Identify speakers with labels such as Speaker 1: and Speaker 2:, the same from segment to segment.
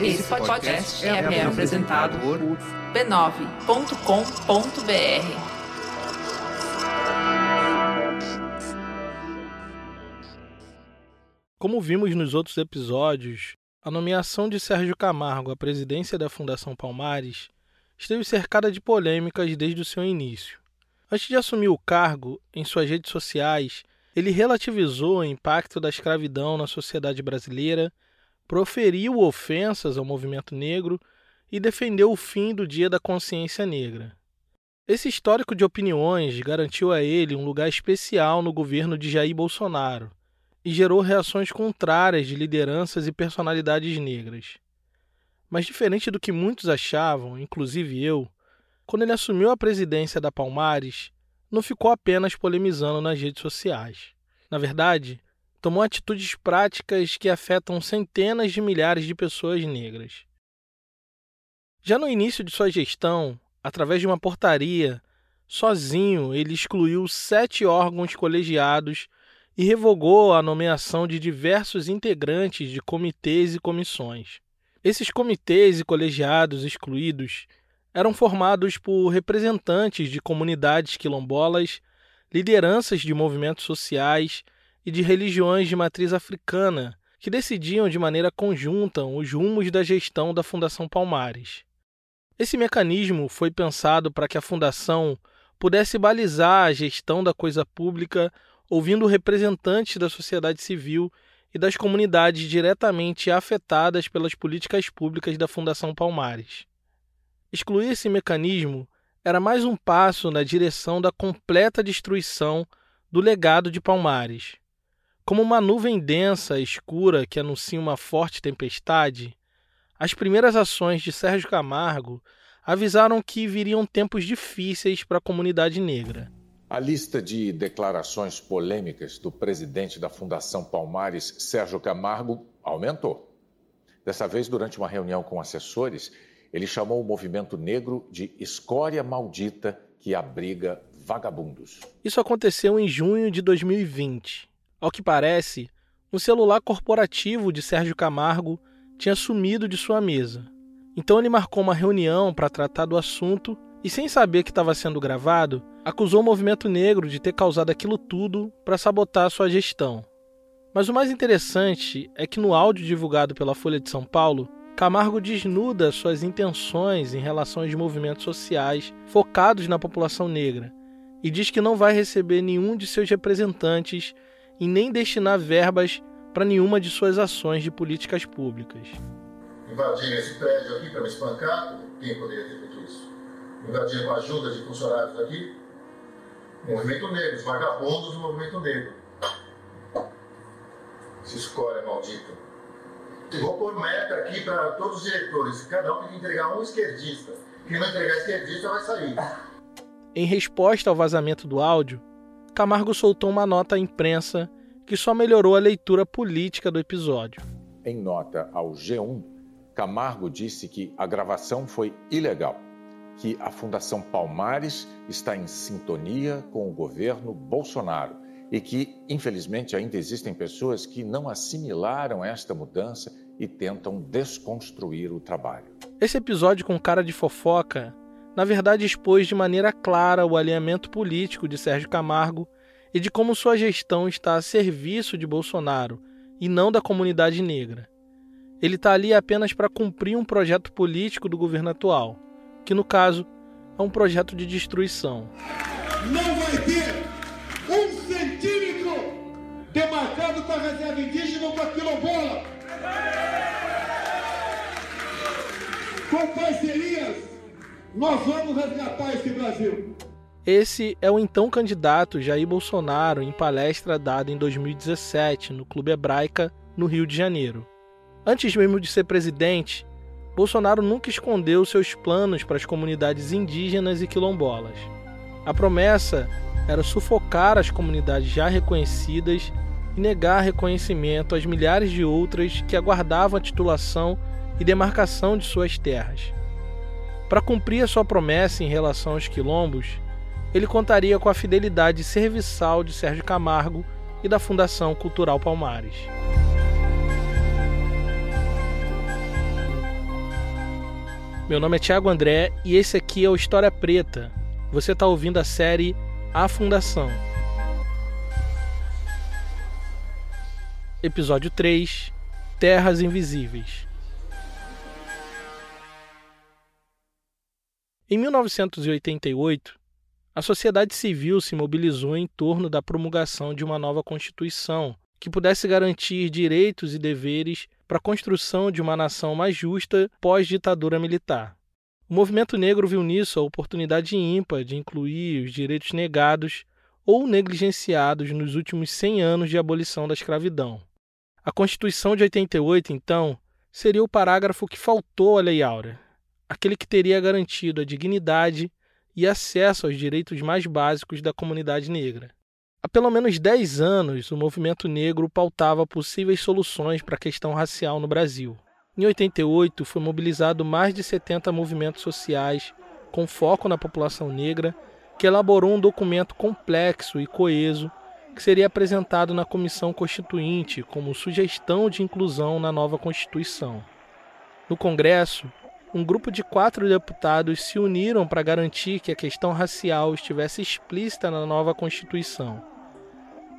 Speaker 1: Esse podcast é, é apresentado por b9.com.br.
Speaker 2: Como vimos nos outros episódios, a nomeação de Sérgio Camargo à presidência da Fundação Palmares esteve cercada de polêmicas desde o seu início. Antes de assumir o cargo, em suas redes sociais, ele relativizou o impacto da escravidão na sociedade brasileira proferiu ofensas ao movimento negro e defendeu o fim do Dia da Consciência Negra. Esse histórico de opiniões garantiu a ele um lugar especial no governo de Jair Bolsonaro e gerou reações contrárias de lideranças e personalidades negras. Mas, diferente do que muitos achavam, inclusive eu, quando ele assumiu a presidência da Palmares, não ficou apenas polemizando nas redes sociais. Na verdade, tomou atitudes práticas que afetam centenas de milhares de pessoas negras. Já no início de sua gestão, através de uma portaria, sozinho ele excluiu sete órgãos colegiados e revogou a nomeação de diversos integrantes de comitês e comissões. Esses comitês e colegiados excluídos eram formados por representantes de comunidades quilombolas, lideranças de movimentos sociais e de religiões de matriz africana, que decidiam de maneira conjunta os rumos da gestão da Fundação Palmares. Esse mecanismo foi pensado para que a Fundação pudesse balizar a gestão da coisa pública ouvindo representantes da sociedade civil e das comunidades diretamente afetadas pelas políticas públicas da Fundação Palmares. Excluir esse mecanismo era mais um passo na direção da completa destruição do legado de Palmares. Como uma nuvem densa, escura, que anuncia uma forte tempestade, as primeiras ações de Sérgio Camargo avisaram que viriam tempos difíceis para a comunidade negra.
Speaker 3: A lista de declarações polêmicas do presidente da Fundação Palmares, Sérgio Camargo, aumentou. Dessa vez, durante uma reunião com assessores, ele chamou o movimento negro de escória maldita que abriga vagabundos.
Speaker 2: Isso aconteceu em junho de 2020. Ao que parece, um celular corporativo de Sérgio Camargo tinha sumido de sua mesa. Então ele marcou uma reunião para tratar do assunto e, sem saber que estava sendo gravado, acusou o movimento negro de ter causado aquilo tudo para sabotar sua gestão. Mas o mais interessante é que no áudio divulgado pela Folha de São Paulo, Camargo desnuda suas intenções em relação aos movimentos sociais focados na população negra e diz que não vai receber nenhum de seus representantes e nem destinar verbas para nenhuma de suas ações de políticas públicas.
Speaker 4: Invadir esse prédio aqui para me espancar, quem poderia ter feito isso? Invadir com a ajuda de funcionários aqui? Movimento Negro, os vagabundos do Movimento Negro. Se escolha maldita. Vou pôr meta aqui para todos os diretores. Cada um tem que entregar um esquerdista. Quem não entregar esquerdista vai sair.
Speaker 2: Em resposta ao vazamento do áudio, Camargo soltou uma nota à imprensa que só melhorou a leitura política do episódio.
Speaker 3: Em nota ao G1, Camargo disse que a gravação foi ilegal, que a Fundação Palmares está em sintonia com o governo Bolsonaro e que, infelizmente, ainda existem pessoas que não assimilaram esta mudança e tentam desconstruir o trabalho.
Speaker 2: Esse episódio com cara de fofoca na verdade expôs de maneira clara o alinhamento político de Sérgio Camargo e de como sua gestão está a serviço de Bolsonaro e não da comunidade negra. Ele está ali apenas para cumprir um projeto político do governo atual, que no caso é um projeto de destruição.
Speaker 5: Não vai ter reserva indígena ou para a quilombola. Com parcerias nós vamos resgatar esse Brasil.
Speaker 2: Esse é o então candidato Jair Bolsonaro em palestra dada em 2017 no Clube Hebraica, no Rio de Janeiro. Antes mesmo de ser presidente, Bolsonaro nunca escondeu seus planos para as comunidades indígenas e quilombolas. A promessa era sufocar as comunidades já reconhecidas e negar reconhecimento às milhares de outras que aguardavam a titulação e demarcação de suas terras. Para cumprir a sua promessa em relação aos quilombos, ele contaria com a fidelidade serviçal de Sérgio Camargo e da Fundação Cultural Palmares. Meu nome é Tiago André e esse aqui é o História Preta. Você está ouvindo a série A Fundação. Episódio 3 Terras Invisíveis. Em 1988, a sociedade civil se mobilizou em torno da promulgação de uma nova Constituição que pudesse garantir direitos e deveres para a construção de uma nação mais justa pós-ditadura militar. O movimento negro viu nisso a oportunidade ímpar de incluir os direitos negados ou negligenciados nos últimos 100 anos de abolição da escravidão. A Constituição de 88, então, seria o parágrafo que faltou à Lei Áurea, aquele que teria garantido a dignidade e acesso aos direitos mais básicos da comunidade negra. Há pelo menos 10 anos, o movimento negro pautava possíveis soluções para a questão racial no Brasil. Em 88, foi mobilizado mais de 70 movimentos sociais com foco na população negra, que elaborou um documento complexo e coeso que seria apresentado na comissão constituinte como sugestão de inclusão na nova Constituição. No Congresso, um grupo de quatro deputados se uniram para garantir que a questão racial estivesse explícita na nova Constituição.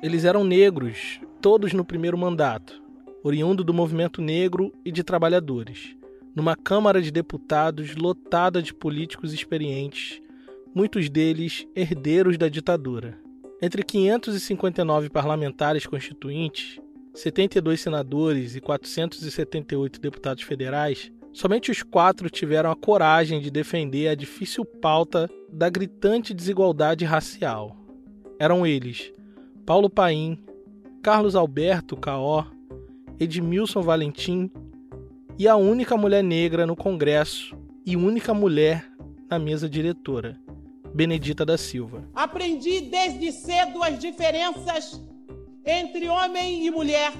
Speaker 2: Eles eram negros, todos no primeiro mandato, oriundo do movimento negro e de trabalhadores, numa Câmara de Deputados lotada de políticos experientes, muitos deles herdeiros da ditadura. Entre 559 parlamentares constituintes, 72 senadores e 478 deputados federais, somente os quatro tiveram a coragem de defender a difícil pauta da gritante desigualdade racial. Eram eles Paulo Paim, Carlos Alberto Caó, Edmilson Valentim e a única mulher negra no Congresso e única mulher na mesa diretora, Benedita da Silva.
Speaker 6: Aprendi desde cedo as diferenças entre homem e mulher,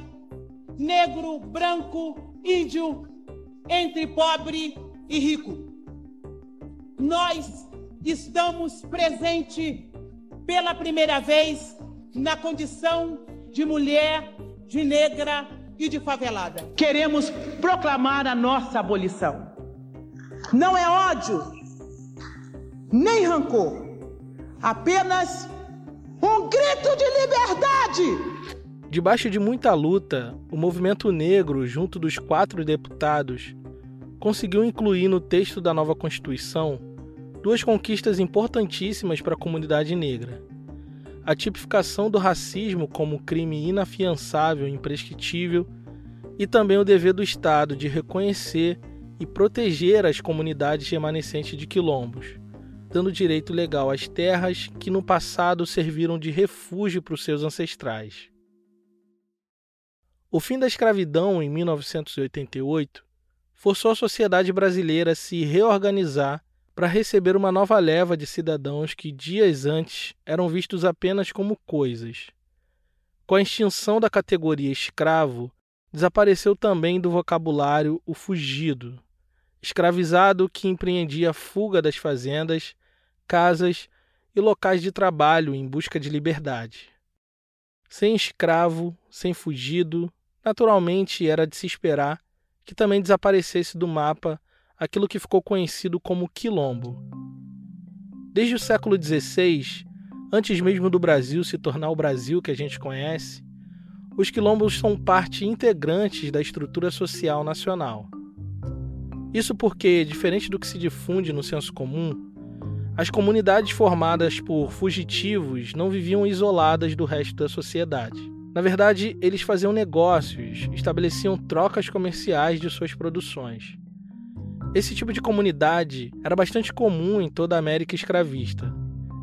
Speaker 6: negro, branco, índio, entre pobre e rico. Nós estamos presentes pela primeira vez na condição de mulher, de negra e de favelada. Queremos proclamar a nossa abolição. Não é ódio, nem rancor, apenas um grito de liberdade.
Speaker 2: Debaixo de muita luta, o movimento negro, junto dos quatro deputados, conseguiu incluir no texto da nova Constituição duas conquistas importantíssimas para a comunidade negra. A tipificação do racismo como crime inafiançável e imprescritível e também o dever do Estado de reconhecer e proteger as comunidades remanescentes de quilombos, dando direito legal às terras que no passado serviram de refúgio para os seus ancestrais. O fim da escravidão em 1988 forçou a sociedade brasileira a se reorganizar para receber uma nova leva de cidadãos que dias antes eram vistos apenas como coisas. Com a extinção da categoria escravo, desapareceu também do vocabulário o fugido, escravizado que empreendia a fuga das fazendas, casas e locais de trabalho em busca de liberdade. Sem escravo, sem fugido, naturalmente era de se esperar que também desaparecesse do mapa aquilo que ficou conhecido como quilombo. Desde o século XVI, antes mesmo do Brasil se tornar o Brasil que a gente conhece, os quilombos são parte integrante da estrutura social nacional. Isso porque, diferente do que se difunde no senso comum, as comunidades formadas por fugitivos não viviam isoladas do resto da sociedade. Na verdade, eles faziam negócios, estabeleciam trocas comerciais de suas produções. Esse tipo de comunidade era bastante comum em toda a América escravista,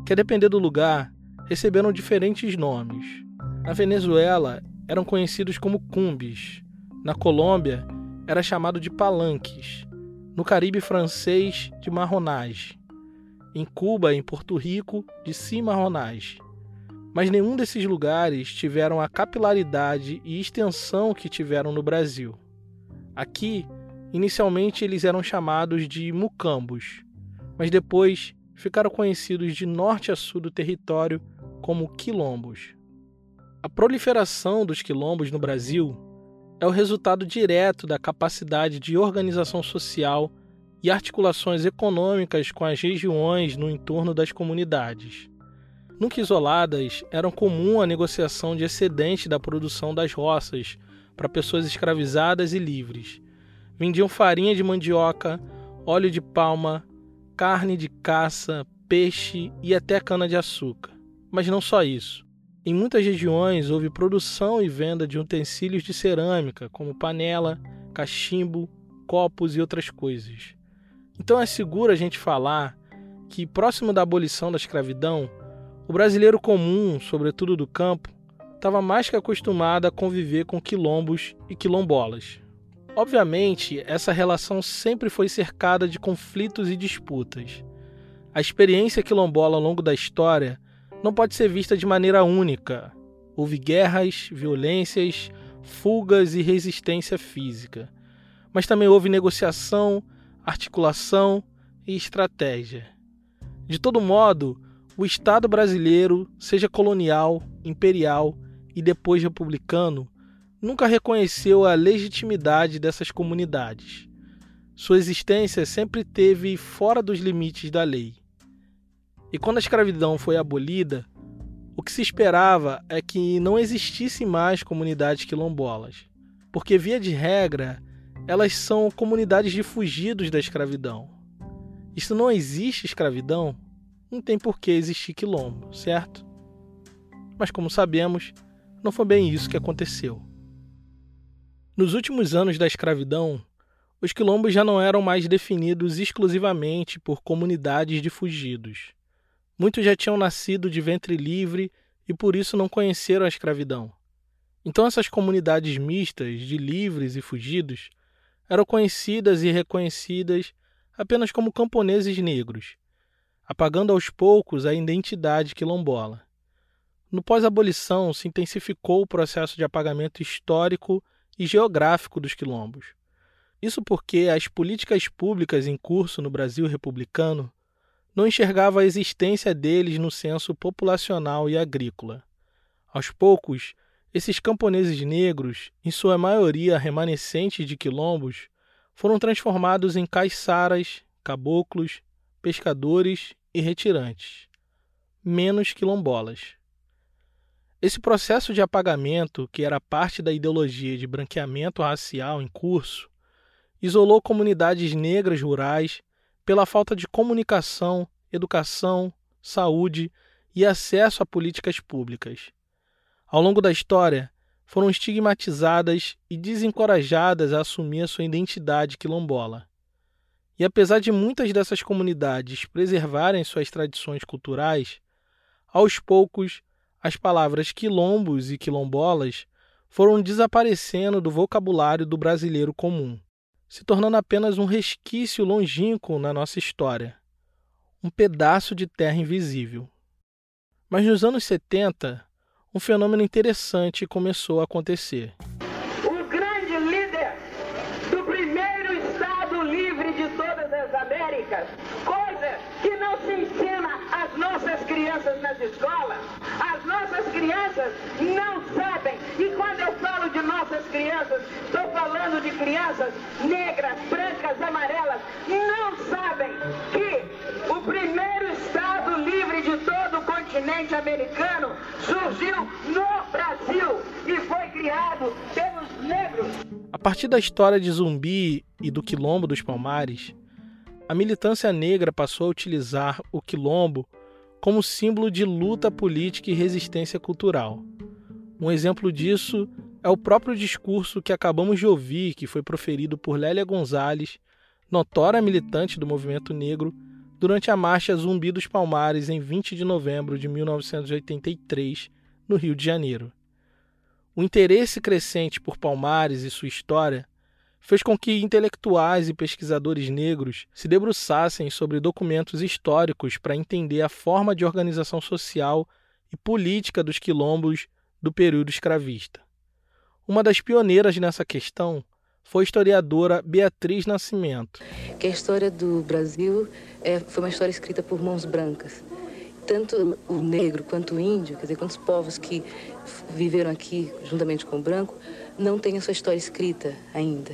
Speaker 2: que a depender do lugar, receberam diferentes nomes. Na Venezuela, eram conhecidos como cumbis. Na Colômbia, era chamado de palanques. No Caribe francês, de marronage. Em Cuba em Porto Rico, de cimarronage. Mas nenhum desses lugares tiveram a capilaridade e extensão que tiveram no Brasil. Aqui, Inicialmente eles eram chamados de mucambos, mas depois ficaram conhecidos de norte a sul do território como quilombos. A proliferação dos quilombos no Brasil é o resultado direto da capacidade de organização social e articulações econômicas com as regiões no entorno das comunidades. Nunca isoladas, era comum a negociação de excedente da produção das roças para pessoas escravizadas e livres. Vendiam farinha de mandioca, óleo de palma, carne de caça, peixe e até cana-de-açúcar. Mas não só isso. Em muitas regiões houve produção e venda de utensílios de cerâmica, como panela, cachimbo, copos e outras coisas. Então é seguro a gente falar que, próximo da abolição da escravidão, o brasileiro comum, sobretudo do campo, estava mais que acostumado a conviver com quilombos e quilombolas. Obviamente, essa relação sempre foi cercada de conflitos e disputas. A experiência quilombola ao longo da história não pode ser vista de maneira única. Houve guerras, violências, fugas e resistência física. Mas também houve negociação, articulação e estratégia. De todo modo, o Estado brasileiro, seja colonial, imperial e depois republicano, nunca reconheceu a legitimidade dessas comunidades. Sua existência sempre teve fora dos limites da lei. E quando a escravidão foi abolida, o que se esperava é que não existisse mais comunidades quilombolas, porque, via de regra, elas são comunidades de fugidos da escravidão. E se não existe escravidão, não tem por que existir quilombo, certo? Mas como sabemos, não foi bem isso que aconteceu. Nos últimos anos da escravidão, os quilombos já não eram mais definidos exclusivamente por comunidades de fugidos. Muitos já tinham nascido de ventre livre e por isso não conheceram a escravidão. Então, essas comunidades mistas de livres e fugidos eram conhecidas e reconhecidas apenas como camponeses negros, apagando aos poucos a identidade quilombola. No pós-abolição, se intensificou o processo de apagamento histórico e geográfico dos quilombos. Isso porque as políticas públicas em curso no Brasil republicano não enxergavam a existência deles no censo populacional e agrícola. Aos poucos, esses camponeses negros, em sua maioria remanescentes de quilombos, foram transformados em caiçaras, caboclos pescadores e retirantes, menos quilombolas. Esse processo de apagamento, que era parte da ideologia de branqueamento racial em curso, isolou comunidades negras rurais pela falta de comunicação, educação, saúde e acesso a políticas públicas. Ao longo da história, foram estigmatizadas e desencorajadas a assumir a sua identidade quilombola. E apesar de muitas dessas comunidades preservarem suas tradições culturais, aos poucos as palavras quilombos e quilombolas foram desaparecendo do vocabulário do brasileiro comum, se tornando apenas um resquício longínquo na nossa história, um pedaço de terra invisível. Mas nos anos 70, um fenômeno interessante começou a acontecer.
Speaker 7: Américas, coisa que não se ensina às nossas crianças nas escolas. As nossas crianças não sabem. E quando eu falo de nossas crianças, estou falando de crianças negras, brancas, amarelas, não sabem que o primeiro continente americano surgiu no Brasil e foi criado pelos negros.
Speaker 2: A partir da história de Zumbi e do Quilombo dos Palmares, a militância negra passou a utilizar o quilombo como símbolo de luta política e resistência cultural. Um exemplo disso é o próprio discurso que acabamos de ouvir, que foi proferido por Lélia Gonzalez, notória militante do movimento negro, durante a Marcha Zumbi dos Palmares em 20 de novembro de 1983, no Rio de Janeiro. O interesse crescente por Palmares e sua história fez com que intelectuais e pesquisadores negros se debruçassem sobre documentos históricos para entender a forma de organização social e política dos quilombos do período escravista. Uma das pioneiras nessa questão foi a historiadora Beatriz Nascimento.
Speaker 8: Que a história do Brasil é, foi uma história escrita por mãos brancas. Tanto o negro quanto o índio, quer dizer, quantos povos que viveram aqui juntamente com o branco, não têm a sua história escrita ainda.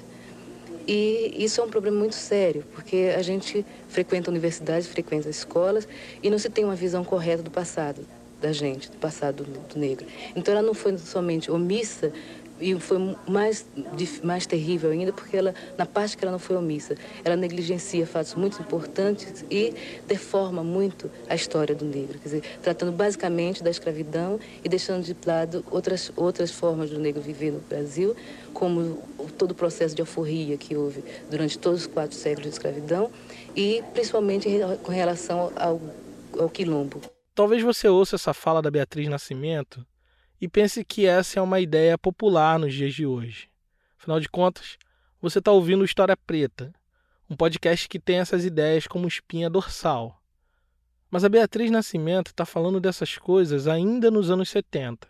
Speaker 8: E isso é um problema muito sério, porque a gente frequenta universidades, frequenta escolas e não se tem uma visão correta do passado da gente, do passado do, negro. Então ela não foi somente omissa e foi mais, mais terrível ainda porque ela, na parte que ela não foi omissa, ela negligencia fatos muito importantes e deforma muito a história do negro. Quer dizer, tratando basicamente da escravidão e deixando de lado outras, outras formas do negro viver no Brasil, como todo o processo de alforria que houve durante todos os quatro séculos de escravidão e principalmente com relação ao, ao quilombo.
Speaker 2: Talvez você ouça essa fala da Beatriz Nascimento e pense que essa é uma ideia popular nos dias de hoje. Afinal de contas, você está ouvindo História Preta, um podcast que tem essas ideias como espinha dorsal. Mas a Beatriz Nascimento está falando dessas coisas ainda nos anos 70,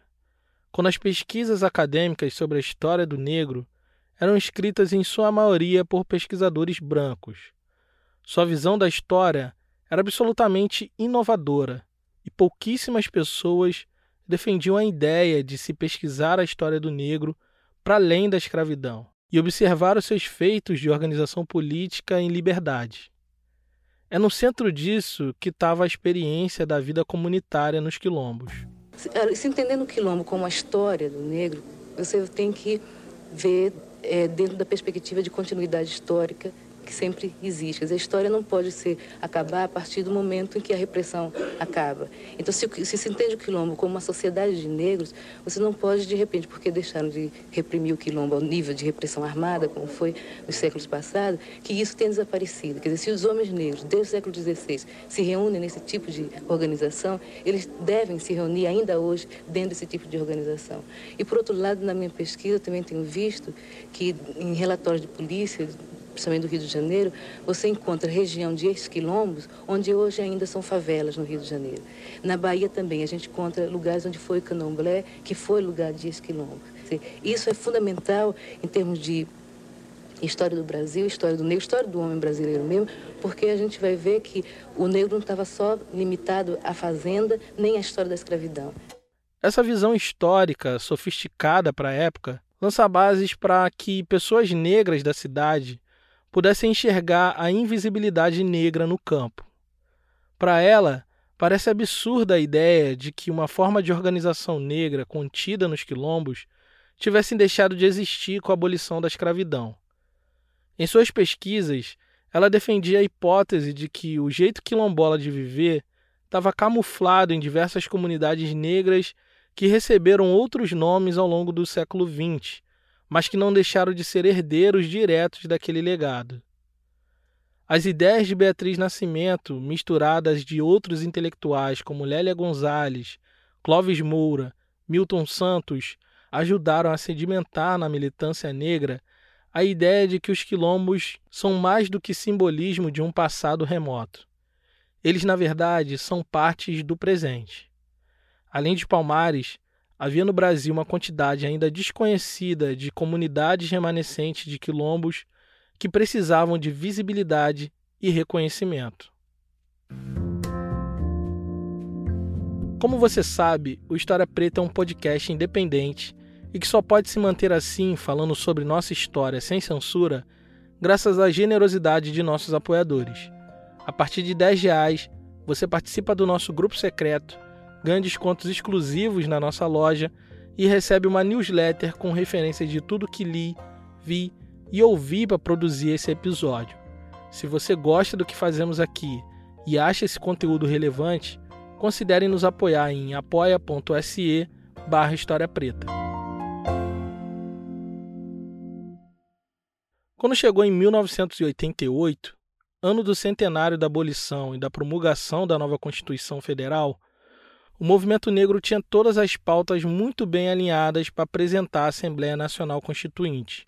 Speaker 2: quando as pesquisas acadêmicas sobre a história do negro eram escritas em sua maioria por pesquisadores brancos. Sua visão da história era absolutamente inovadora e pouquíssimas pessoas defendiam a ideia de se pesquisar a história do negro para além da escravidão e observar os seus feitos de organização política em liberdade. É no centro disso que estava a experiência da vida comunitária nos quilombos.
Speaker 8: Se entendendo o quilombo como a história do negro, você tem que ver é, dentro da perspectiva de continuidade histórica que sempre existe. A história não pode ser acabar a partir do momento em que a repressão acaba. Então, se, se se entende o quilombo como uma sociedade de negros, você não pode, de repente, porque deixaram de reprimir o quilombo ao nível de repressão armada, como foi nos séculos passados, que isso tenha desaparecido. Quer dizer, se os homens negros, desde o século XVI, se reúnem nesse tipo de organização, eles devem se reunir ainda hoje dentro desse tipo de organização. E, por outro lado, na minha pesquisa, eu também tenho visto que, em relatórios de polícia, principalmente do Rio de Janeiro, você encontra região de ex-quilombos, onde hoje ainda são favelas no Rio de Janeiro. Na Bahia também, a gente encontra lugares onde foi candomblé, que foi lugar de ex-quilombo. Isso é fundamental em termos de história do Brasil, história do negro, história do homem brasileiro mesmo, porque a gente vai ver que o negro não estava só limitado à fazenda, nem à história da escravidão.
Speaker 2: Essa visão histórica, sofisticada para a época, lança bases para que pessoas negras da cidade pudesse enxergar a invisibilidade negra no campo. Para ela, parece absurda a ideia de que uma forma de organização negra contida nos quilombos tivesse deixado de existir com a abolição da escravidão. Em suas pesquisas, ela defendia a hipótese de que o jeito quilombola de viver estava camuflado em diversas comunidades negras que receberam outros nomes ao longo do século XX, mas que não deixaram de ser herdeiros diretos daquele legado. As ideias de Beatriz Nascimento, misturadas de outros intelectuais como Lélia Gonzalez, Clóvis Moura, Milton Santos, ajudaram a sedimentar na militância negra a ideia de que os quilombos são mais do que simbolismo de um passado remoto. Eles, na verdade, são partes do presente. Além de Palmares, havia no Brasil uma quantidade ainda desconhecida de comunidades remanescentes de quilombos que precisavam de visibilidade e reconhecimento. Como você sabe, o História Preta é um podcast independente e que só pode se manter assim, falando sobre nossa história sem censura, graças à generosidade de nossos apoiadores. A partir de R$ reais, você participa do nosso grupo secreto ganha descontos exclusivos na nossa loja e recebe uma newsletter com referências de tudo que li, vi e ouvi para produzir esse episódio. Se você gosta do que fazemos aqui e acha esse conteúdo relevante, considere nos apoiar em apoia.se barra História Preta. Quando chegou em 1988, ano do centenário da abolição e da promulgação da nova Constituição Federal, o movimento negro tinha todas as pautas muito bem alinhadas para apresentar a Assembleia Nacional Constituinte.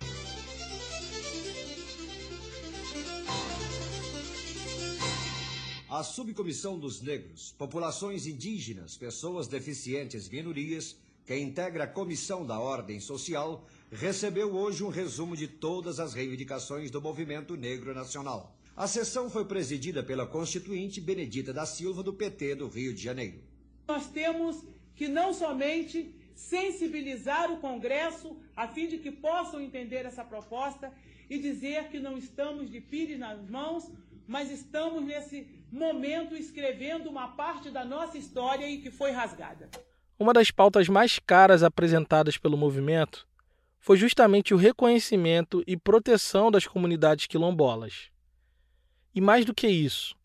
Speaker 9: A Subcomissão dos Negros, Populações Indígenas, Pessoas Deficientes e Minorias, que integra a Comissão da Ordem Social, recebeu hoje um resumo de todas as reivindicações do movimento negro nacional. A sessão foi presidida pela constituinte Benedita da Silva, do PT do Rio de Janeiro
Speaker 6: nós temos que não somente sensibilizar o Congresso a fim de que possam entender essa proposta e dizer que não estamos de pires nas mãos, mas estamos nesse momento escrevendo uma parte da nossa história e que foi rasgada.
Speaker 2: Uma das pautas mais caras apresentadas pelo movimento foi justamente o reconhecimento e proteção das comunidades quilombolas. E mais do que isso,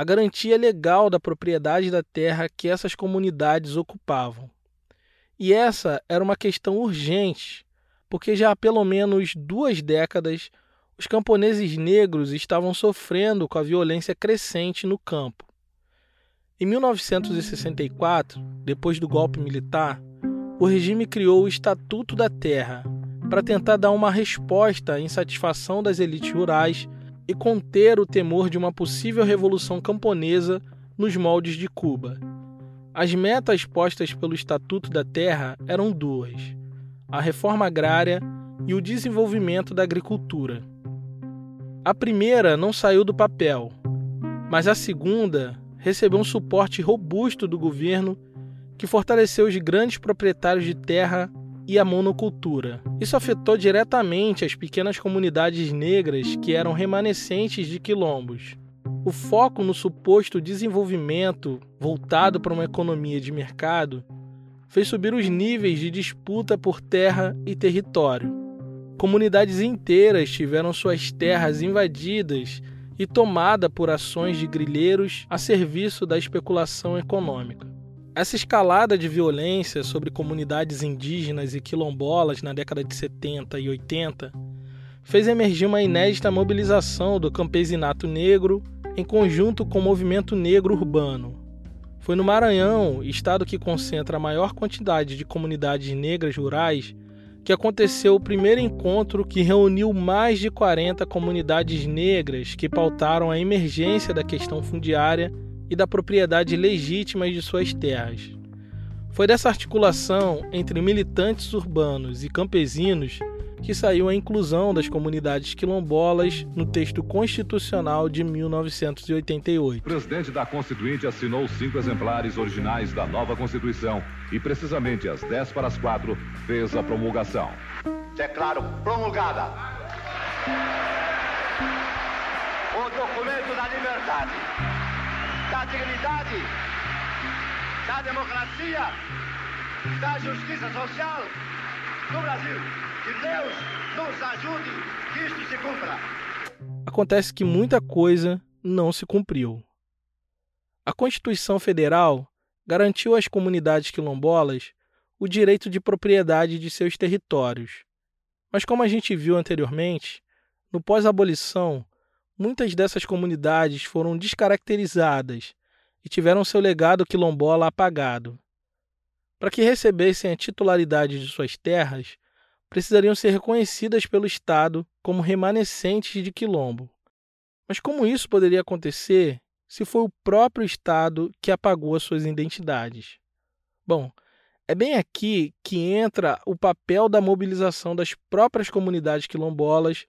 Speaker 2: a garantia legal da propriedade da terra que essas comunidades ocupavam. E essa era uma questão urgente, porque já há pelo menos duas décadas os camponeses negros estavam sofrendo com a violência crescente no campo. Em 1964, depois do golpe militar, o regime criou o Estatuto da Terra para tentar dar uma resposta à insatisfação das elites rurais e conter o temor de uma possível revolução camponesa nos moldes de Cuba. As metas postas pelo Estatuto da Terra eram duas: a reforma agrária e o desenvolvimento da agricultura. A primeira não saiu do papel, mas a segunda recebeu um suporte robusto do governo que fortaleceu os grandes proprietários de terra e a monocultura. Isso afetou diretamente as pequenas comunidades negras que eram remanescentes de quilombos. O foco no suposto desenvolvimento voltado para uma economia de mercado fez subir os níveis de disputa por terra e território. Comunidades inteiras tiveram suas terras invadidas e tomadas por ações de grilheiros a serviço da especulação econômica. Essa escalada de violência sobre comunidades indígenas e quilombolas na década de 70 e 80 fez emergir uma inédita mobilização do campesinato negro em conjunto com o movimento negro urbano. Foi no Maranhão, estado que concentra a maior quantidade de comunidades negras rurais, que aconteceu o primeiro encontro que reuniu mais de 40 comunidades negras que pautaram a emergência da questão fundiária e da propriedade legítima de suas terras. Foi dessa articulação entre militantes urbanos e campesinos que saiu a inclusão das comunidades quilombolas no texto constitucional de 1988.
Speaker 10: O presidente da Constituinte assinou cinco exemplares originais da nova Constituição e, precisamente às 10 para as 4, fez a promulgação.
Speaker 11: Declaro promulgada o documento da liberdade, da dignidade, da democracia, da justiça social no Brasil. Que Deus nos ajude que isto se cumpra.
Speaker 2: Acontece que muita coisa não se cumpriu. A Constituição Federal garantiu às comunidades quilombolas o direito de propriedade de seus territórios. Mas, como a gente viu anteriormente, no pós-abolição, muitas dessas comunidades foram descaracterizadas e tiveram seu legado quilombola apagado. Para que recebessem a titularidade de suas terras, precisariam ser reconhecidas pelo Estado como remanescentes de quilombo. Mas como isso poderia acontecer se foi o próprio Estado que apagou as suas identidades? Bom, é bem aqui que entra o papel da mobilização das próprias comunidades quilombolas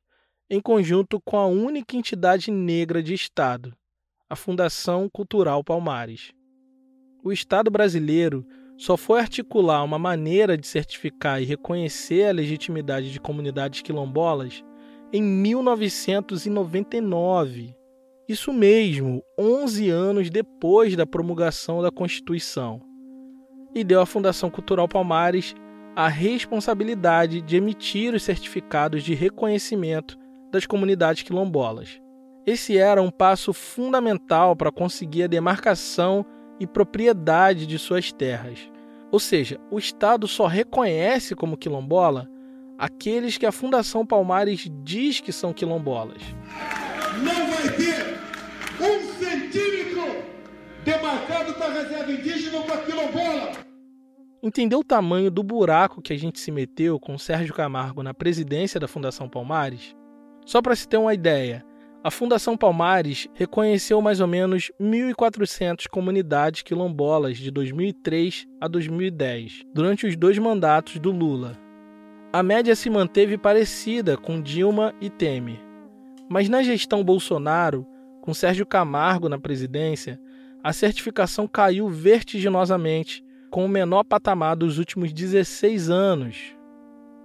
Speaker 2: em conjunto com a única entidade negra de Estado, a Fundação Cultural Palmares. O Estado brasileiro só foi articular uma maneira de certificar e reconhecer a legitimidade de comunidades quilombolas em 1999. Isso mesmo, 11 anos depois da promulgação da Constituição. E deu à Fundação Cultural Palmares a responsabilidade de emitir os certificados de reconhecimento das comunidades quilombolas. Esse era um passo fundamental para conseguir a demarcação e propriedade de suas terras. Ou seja, o Estado só reconhece como quilombola aqueles que a Fundação Palmares diz que são quilombolas.
Speaker 5: Não vai ter um centímetro demarcado para reserva indígena ou para quilombola.
Speaker 2: Entendeu o tamanho do buraco que a gente se meteu com Sérgio Camargo na presidência da Fundação Palmares? Só para se ter uma ideia, a Fundação Palmares reconheceu mais ou menos 1.400 comunidades quilombolas de 2003 a 2010, durante os dois mandatos do Lula. A média se manteve parecida com Dilma e Temer, mas na gestão Bolsonaro, com Sérgio Camargo na presidência, a certificação caiu vertiginosamente com o menor patamar dos últimos 16 anos.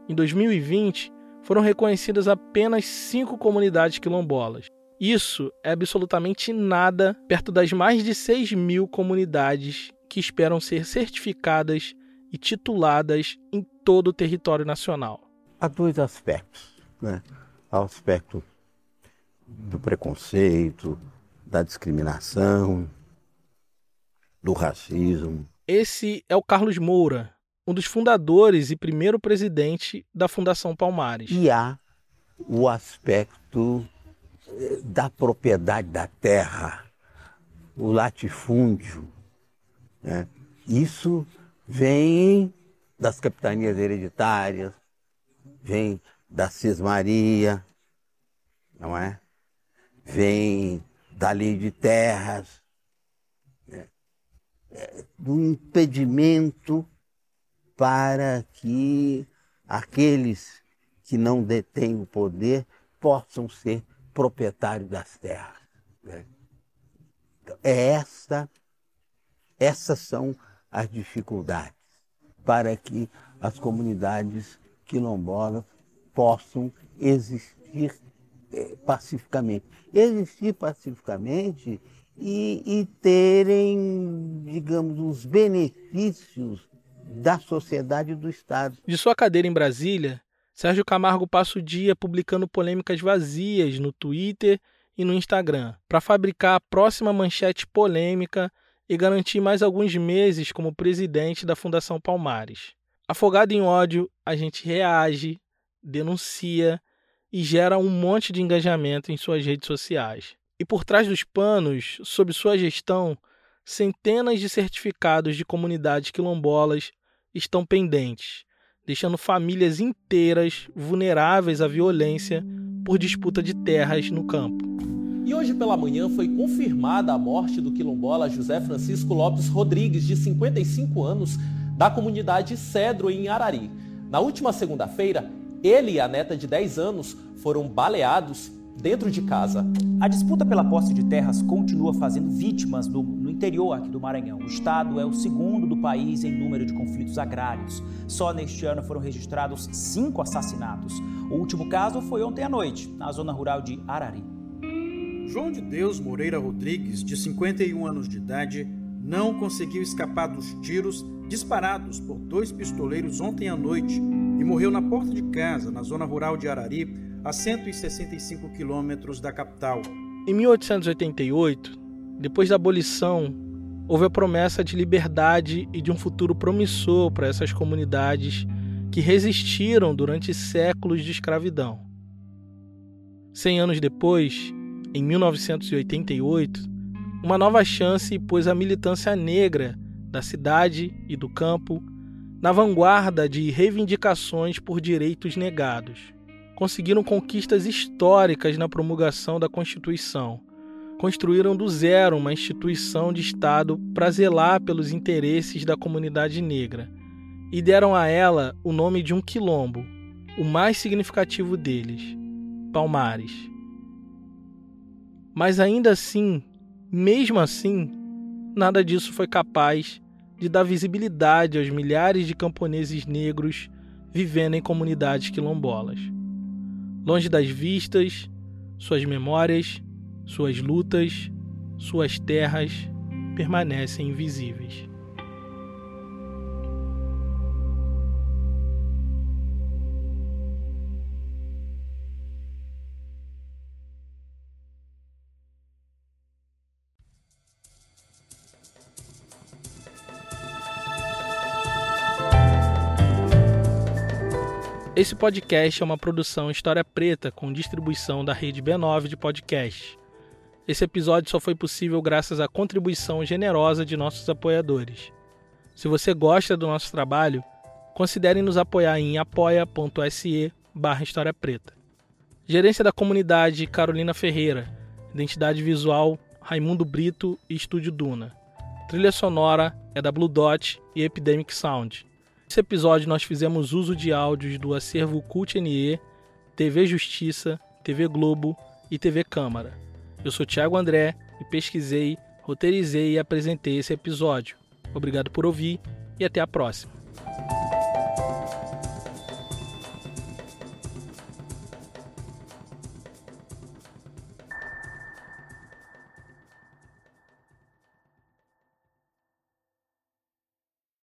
Speaker 2: Em 2020, foram reconhecidas apenas cinco comunidades quilombolas. Isso é absolutamente nada perto das mais de 6 mil comunidades que esperam ser certificadas e tituladas em todo o território nacional.
Speaker 12: Há dois aspectos. Né? Há o aspecto do preconceito, da discriminação, do racismo.
Speaker 2: Esse é o Carlos Moura, um dos fundadores e primeiro presidente da Fundação Palmares.
Speaker 12: E há o aspecto eh, da propriedade da terra, o latifúndio. Né? Isso vem das capitanias hereditárias, vem da cismaria, não é? Vem da lei de terras, né? é, do impedimento para que aqueles que não detêm o poder possam ser proprietários das terras. Né? Então, é essa, essas são as dificuldades para que as comunidades quilombolas possam existir é, pacificamente. Existir pacificamente e, e terem, digamos, os benefícios da sociedade e do Estado.
Speaker 2: De sua cadeira em Brasília, Sérgio Camargo passa o dia publicando polêmicas vazias no Twitter e no Instagram, para fabricar a próxima manchete polêmica e garantir mais alguns meses como presidente da Fundação Palmares. Afogado em ódio, a gente reage, denuncia e gera um monte de engajamento em suas redes sociais. E por trás dos panos, sob sua gestão, centenas de certificados de comunidades quilombolas estão pendentes, deixando famílias inteiras vulneráveis à violência por disputa de terras no campo.
Speaker 13: E hoje pela manhã foi confirmada a morte do quilombola José Francisco Lopes Rodrigues, de 55 anos, da comunidade Cedro, em Arari. Na última segunda-feira, ele e a neta de 10 anos foram baleados dentro de casa.
Speaker 14: A disputa pela posse de terras continua fazendo vítimas no, interior aqui do Maranhão. O estado é o segundo do país em número de conflitos agrários. Só neste ano foram registrados cinco assassinatos. O último caso foi ontem à noite, na zona rural de Arari.
Speaker 15: João de Deus Moreira Rodrigues, de 51 anos de idade, não conseguiu escapar dos tiros disparados por dois pistoleiros ontem à noite e morreu na porta de casa, na zona rural de Arari, a 165 quilômetros da capital.
Speaker 2: Em 1888, depois da abolição, houve a promessa de liberdade e de um futuro promissor para essas comunidades que resistiram durante séculos de escravidão. Cem anos depois, em 1988, uma nova chance pôs a militância negra da cidade e do campo na vanguarda de reivindicações por direitos negados. Conseguiram conquistas históricas na promulgação da Constituição. Construíram do zero uma instituição de Estado para zelar pelos interesses da comunidade negra e deram a ela o nome de um quilombo, o mais significativo deles, Palmares. Mas ainda assim, mesmo assim, nada disso foi capaz de dar visibilidade aos milhares de camponeses negros vivendo em comunidades quilombolas. Longe das vistas, suas memórias, suas lutas, suas terras permanecem invisíveis. Esse podcast é uma produção História Preta com distribuição da rede B9 de podcast. Esse episódio só foi possível graças à contribuição generosa de nossos apoiadores. Se você gosta do nosso trabalho, considere nos apoiar em apoia.se barra História Preta. Gerência da Comunidade Carolina Ferreira. Identidade visual Raimundo Brito e Estúdio Duna. Trilha sonora é da Blue Dot e Epidemic Sound. Nesse episódio nós fizemos uso de áudios do acervo Cult NE, TV Justiça, TV Globo e TV Câmara. Eu sou Thiago André e pesquisei, roteirizei e apresentei esse episódio. Obrigado por ouvir e até a próxima.